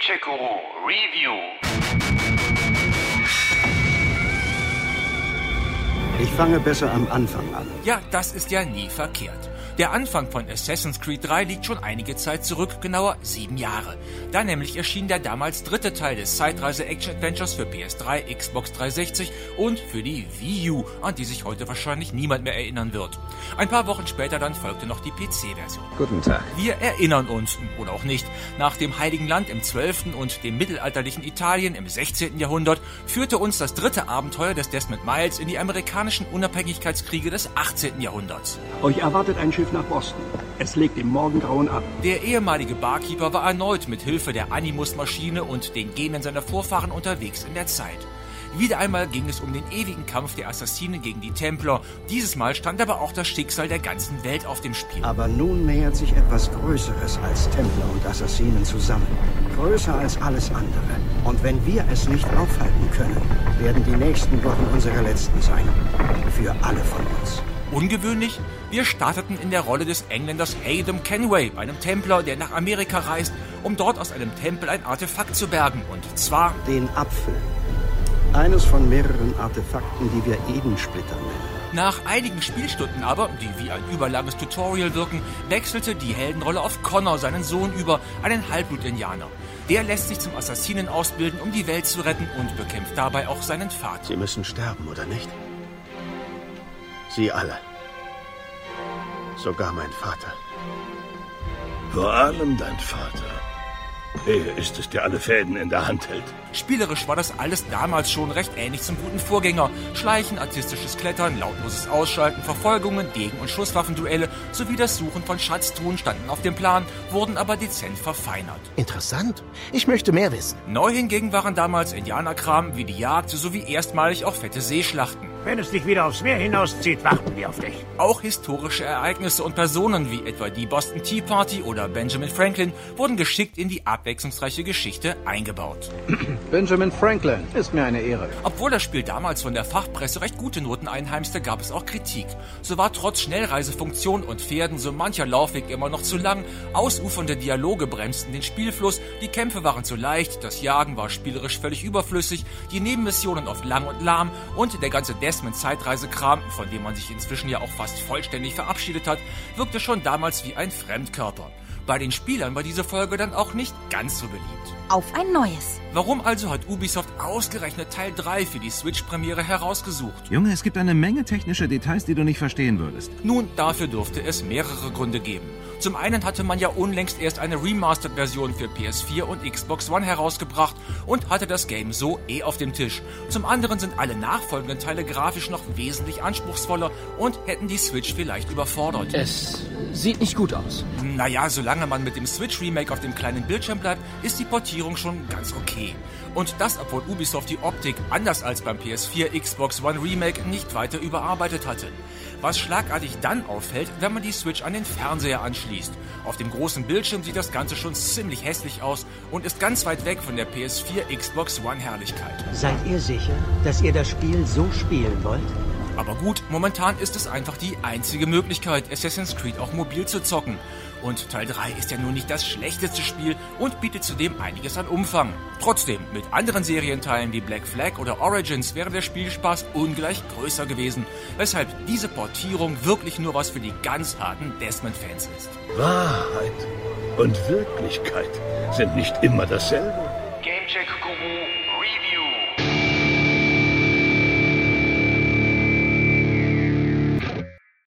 Gamecheck Guru Review. Ich fange besser am Anfang an. Ja, das ist ja nie verkehrt. Der Anfang von Assassin's Creed 3 liegt schon einige Zeit zurück, genauer sieben Jahre. Da nämlich erschien der damals dritte Teil des Zeitreise-Action-Adventures für PS3, Xbox 360 und für die Wii U, an die sich heute wahrscheinlich niemand mehr erinnern wird. Ein paar Wochen später dann folgte noch die PC-Version. Guten Tag. Wir erinnern uns, oder auch nicht, nach dem Heiligen Land im 12. und dem mittelalterlichen Italien im 16. Jahrhundert führte uns das dritte Abenteuer des Desmond Miles in die amerikanischen Unabhängigkeitskriege des 18. Jahrhunderts. Euch erwartet ein Schiff nach Boston. Es legt im Morgengrauen ab. Der ehemalige Barkeeper war erneut mit Hilfe der Animus-Maschine und den Genen seiner Vorfahren unterwegs in der Zeit. Wieder einmal ging es um den ewigen Kampf der Assassinen gegen die Templer. Dieses Mal stand aber auch das Schicksal der ganzen Welt auf dem Spiel. Aber nun nähert sich etwas Größeres als Templer und Assassinen zusammen. Größer als alles andere. Und wenn wir es nicht aufhalten können, werden die nächsten Wochen unsere letzten sein. Für alle von uns. Ungewöhnlich? Wir starteten in der Rolle des Engländers Adam Kenway, einem Templer, der nach Amerika reist, um dort aus einem Tempel ein Artefakt zu bergen. Und zwar Den Apfel. Eines von mehreren Artefakten, die wir Edensplitter nennen. Nach einigen Spielstunden aber, die wie ein überlanges Tutorial wirken, wechselte die Heldenrolle auf Connor, seinen Sohn, über, einen Halbblut-Indianer. Der lässt sich zum Assassinen ausbilden, um die Welt zu retten und bekämpft dabei auch seinen Vater. Sie müssen sterben, oder nicht? Sie alle. Sogar mein Vater. Vor allem dein Vater. Er ist es, der alle Fäden in der Hand hält. Spielerisch war das alles damals schon recht ähnlich zum guten Vorgänger. Schleichen, artistisches Klettern, lautloses Ausschalten, Verfolgungen, Degen- und Schusswaffenduelle sowie das Suchen von Schatztruhen standen auf dem Plan, wurden aber dezent verfeinert. Interessant. Ich möchte mehr wissen. Neu hingegen waren damals Indianerkram wie die Jagd sowie erstmalig auch fette Seeschlachten. Wenn es dich wieder aufs Meer hinauszieht, warten wir auf dich. Auch historische Ereignisse und Personen wie etwa die Boston Tea Party oder Benjamin Franklin wurden geschickt in die abwechslungsreiche Geschichte eingebaut. Benjamin Franklin, ist mir eine Ehre. Obwohl das Spiel damals von der Fachpresse recht gute Noten einheimste, gab es auch Kritik. So war trotz Schnellreisefunktion und Pferden so mancher Laufweg immer noch zu lang, ausufernde Dialoge bremsten den Spielfluss, die Kämpfe waren zu leicht, das Jagen war spielerisch völlig überflüssig, die Nebenmissionen oft lang und lahm und der ganze Desmond-Zeitreisekram, von dem man sich inzwischen ja auch fast vollständig verabschiedet hat, wirkte schon damals wie ein Fremdkörper. Bei den Spielern war diese Folge dann auch nicht ganz so beliebt. Auf ein neues. Warum also hat Ubisoft ausgerechnet Teil 3 für die Switch-Premiere herausgesucht? Junge, es gibt eine Menge technischer Details, die du nicht verstehen würdest. Nun, dafür dürfte es mehrere Gründe geben. Zum einen hatte man ja unlängst erst eine Remastered-Version für PS4 und Xbox One herausgebracht und hatte das Game so eh auf dem Tisch. Zum anderen sind alle nachfolgenden Teile grafisch noch wesentlich anspruchsvoller und hätten die Switch vielleicht überfordert. Es sieht nicht gut aus. Naja, solange man mit dem Switch-Remake auf dem kleinen Bildschirm bleibt, ist die Portierung schon ganz okay. Und das, obwohl Ubisoft die Optik, anders als beim PS4 Xbox One Remake, nicht weiter überarbeitet hatte. Was schlagartig dann auffällt, wenn man die Switch an den Fernseher anschließt. Auf dem großen Bildschirm sieht das Ganze schon ziemlich hässlich aus und ist ganz weit weg von der PS4 Xbox One Herrlichkeit. Seid ihr sicher, dass ihr das Spiel so spielen wollt? Aber gut, momentan ist es einfach die einzige Möglichkeit, Assassin's Creed auch mobil zu zocken. Und Teil 3 ist ja nun nicht das schlechteste Spiel und bietet zudem einiges an Umfang. Trotzdem, mit anderen Serienteilen wie Black Flag oder Origins wäre der Spielspaß ungleich größer gewesen, weshalb diese Portierung wirklich nur was für die ganz harten Desmond-Fans ist. Wahrheit und Wirklichkeit sind nicht immer dasselbe. Gamecheck Guru Review.